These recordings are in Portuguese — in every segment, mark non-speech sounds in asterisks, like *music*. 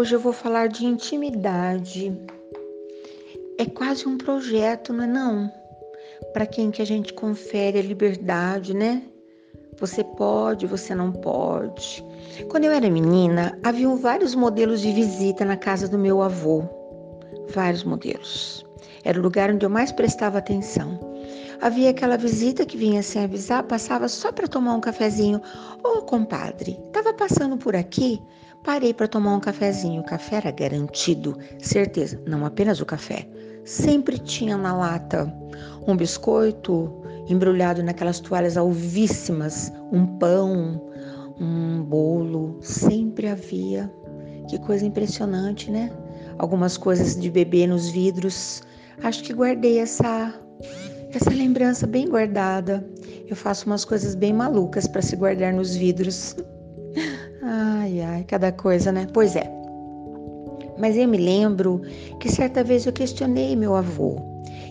Hoje eu vou falar de intimidade. É quase um projeto, não é não? Para quem que a gente confere a liberdade, né? Você pode, você não pode. Quando eu era menina, haviam vários modelos de visita na casa do meu avô. Vários modelos. Era o lugar onde eu mais prestava atenção. Havia aquela visita que vinha sem avisar, passava só para tomar um cafezinho. Ô, oh, compadre, estava passando por aqui? Parei para tomar um cafezinho. O café era garantido, certeza, não apenas o café. Sempre tinha na lata um biscoito embrulhado naquelas toalhas alvíssimas, um pão, um bolo, sempre havia. Que coisa impressionante, né? Algumas coisas de bebê nos vidros. Acho que guardei essa essa lembrança bem guardada. Eu faço umas coisas bem malucas para se guardar nos vidros. Ai, cada coisa, né? Pois é. Mas eu me lembro que certa vez eu questionei meu avô.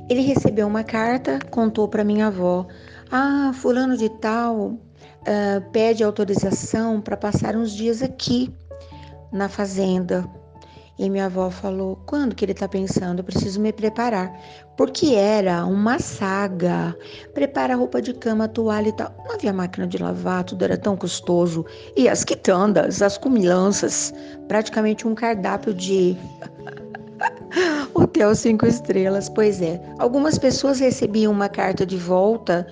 Ele recebeu uma carta, contou para minha avó: Ah, Fulano de Tal uh, pede autorização para passar uns dias aqui na fazenda. E minha avó falou: quando que ele está pensando? Eu preciso me preparar. Porque era uma saga. Prepara roupa de cama, toalha e tal. Não havia máquina de lavar, tudo era tão custoso. E as quitandas, as comilanças, praticamente um cardápio de Hotel cinco estrelas, pois é. Algumas pessoas recebiam uma carta de volta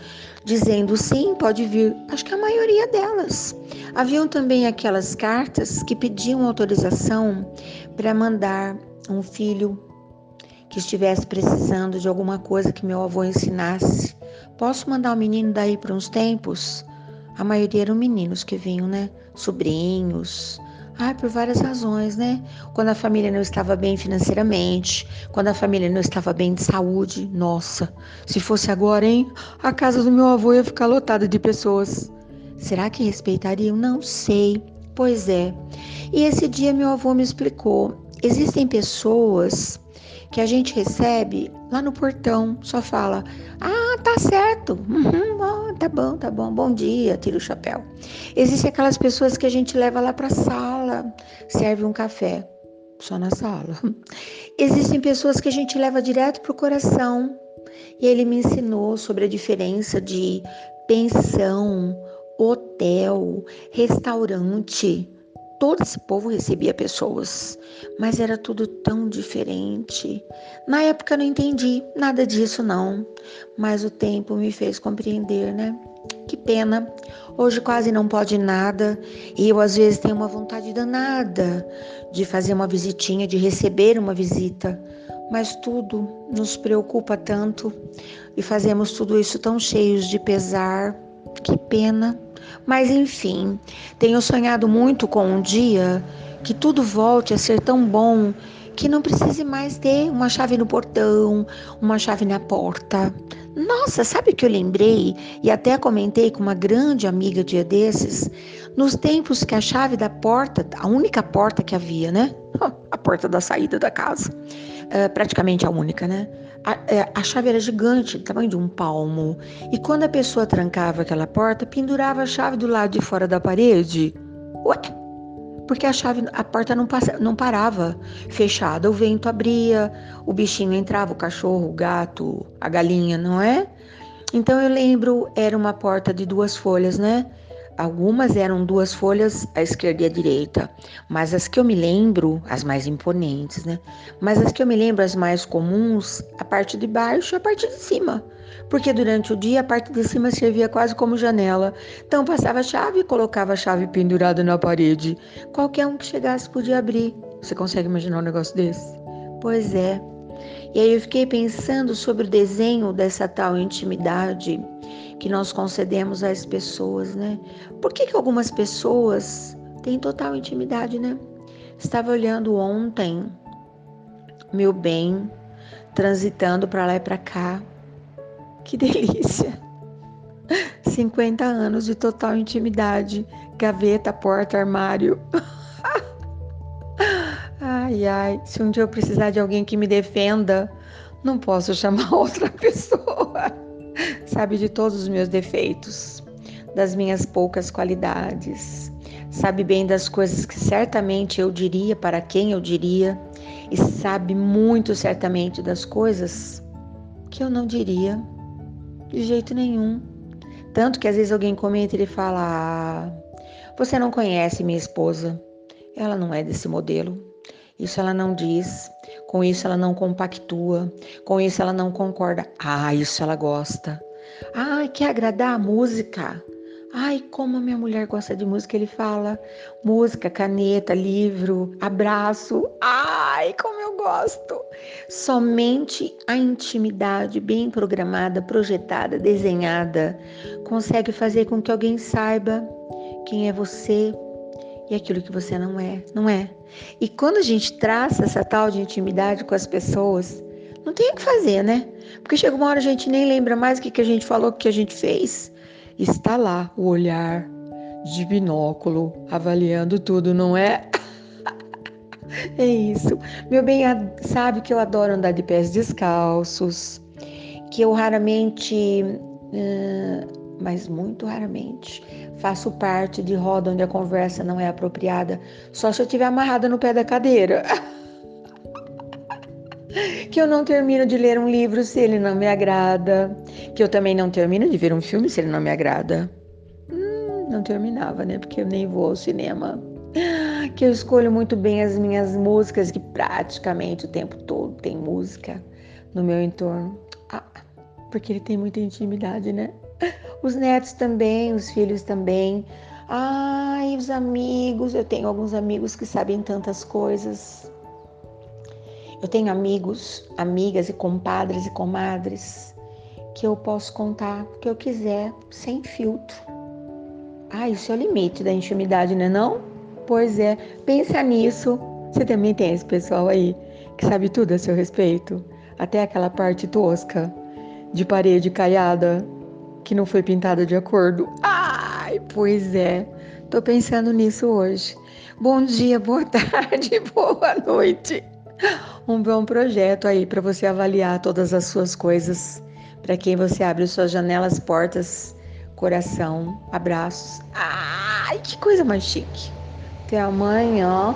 dizendo sim, pode vir. Acho que a maioria delas. Haviam também aquelas cartas que pediam autorização para mandar um filho que estivesse precisando de alguma coisa que meu avô ensinasse. Posso mandar o um menino daí para uns tempos? A maioria eram meninos que vinham, né? Sobrinhos, ah, por várias razões, né? Quando a família não estava bem financeiramente, quando a família não estava bem de saúde. Nossa, se fosse agora, hein? A casa do meu avô ia ficar lotada de pessoas. Será que respeitariam? Não sei. Pois é. E esse dia meu avô me explicou. Existem pessoas que a gente recebe lá no portão, só fala: Ah, tá certo, uhum, tá bom, tá bom, bom dia, tira o chapéu. Existem aquelas pessoas que a gente leva lá para a sala, serve um café, só na sala. *laughs* Existem pessoas que a gente leva direto pro coração. E ele me ensinou sobre a diferença de pensão, hotel, restaurante todo esse povo recebia pessoas, mas era tudo tão diferente. Na época não entendi nada disso não, mas o tempo me fez compreender, né? Que pena. Hoje quase não pode nada e eu às vezes tenho uma vontade danada de fazer uma visitinha, de receber uma visita, mas tudo nos preocupa tanto e fazemos tudo isso tão cheios de pesar. Que pena. Mas enfim, tenho sonhado muito com um dia que tudo volte a ser tão bom que não precise mais ter uma chave no portão, uma chave na porta. Nossa, sabe o que eu lembrei e até comentei com uma grande amiga dia desses? Nos tempos que a chave da porta, a única porta que havia, né? *laughs* A porta da saída da casa, é, praticamente a única, né? A, é, a, chave era gigante, do tamanho de um palmo. E quando a pessoa trancava aquela porta, pendurava a chave do lado de fora da parede. Ué, porque a chave, a porta não, passa, não parava fechada, o vento abria, o bichinho entrava, o cachorro, o gato, a galinha, não é? Então eu lembro, era uma porta de duas folhas, né? Algumas eram duas folhas à esquerda e à direita, mas as que eu me lembro, as mais imponentes, né? Mas as que eu me lembro, as mais comuns, a parte de baixo e a parte de cima porque durante o dia a parte de cima servia quase como janela. Então passava a chave e colocava a chave pendurada na parede. Qualquer um que chegasse podia abrir. Você consegue imaginar um negócio desse? Pois é. E aí eu fiquei pensando sobre o desenho dessa tal intimidade que nós concedemos às pessoas, né? Por que, que algumas pessoas têm total intimidade, né? Estava olhando ontem, meu bem, transitando para lá e para cá, que *laughs* delícia! 50 anos de total intimidade, gaveta, porta, armário. *laughs* ai, ai, se um dia eu precisar de alguém que me defenda, não posso chamar *laughs* outra pessoa. Sabe de todos os meus defeitos, das minhas poucas qualidades. sabe bem das coisas que certamente eu diria, para quem eu diria, e sabe muito certamente das coisas que eu não diria de jeito nenhum. Tanto que às vezes alguém comenta e ele fala: ah, Você não conhece minha esposa, ela não é desse modelo. Isso ela não diz, com isso ela não compactua, com isso ela não concorda. Ah, isso ela gosta. Ah, quer agradar a música? Ai, como minha mulher gosta de música, ele fala. Música, caneta, livro, abraço. Ai, como eu gosto. Somente a intimidade bem programada, projetada, desenhada consegue fazer com que alguém saiba quem é você e aquilo que você não é, não é? E quando a gente traça essa tal de intimidade com as pessoas, não tem o que fazer, né? Porque chega uma hora a gente nem lembra mais o que, que a gente falou, o que a gente fez está lá o olhar de binóculo avaliando tudo, não é? *laughs* é isso. Meu bem, sabe que eu adoro andar de pés descalços, que eu raramente, mas muito raramente, faço parte de roda onde a conversa não é apropriada, só se eu estiver amarrada no pé da cadeira. *laughs* que eu não termino de ler um livro se ele não me agrada, que eu também não termino de ver um filme se ele não me agrada. Hum, não terminava, né? Porque eu nem vou ao cinema. Que eu escolho muito bem as minhas músicas, que praticamente o tempo todo tem música no meu entorno. Ah, porque ele tem muita intimidade, né? Os netos também, os filhos também. Ai, os amigos, eu tenho alguns amigos que sabem tantas coisas. Eu tenho amigos, amigas e compadres e comadres que eu posso contar o que eu quiser, sem filtro. Ah, isso é o limite da intimidade, não é não? Pois é, pensa nisso. Você também tem esse pessoal aí que sabe tudo a seu respeito, até aquela parte tosca de parede caiada que não foi pintada de acordo. Ai, pois é. Tô pensando nisso hoje. Bom dia, boa *laughs* tarde, boa noite *laughs* um bom projeto aí para você avaliar todas as suas coisas, para quem você abre suas janelas, portas, coração, abraços. Ai, que coisa mais chique. Até amanhã.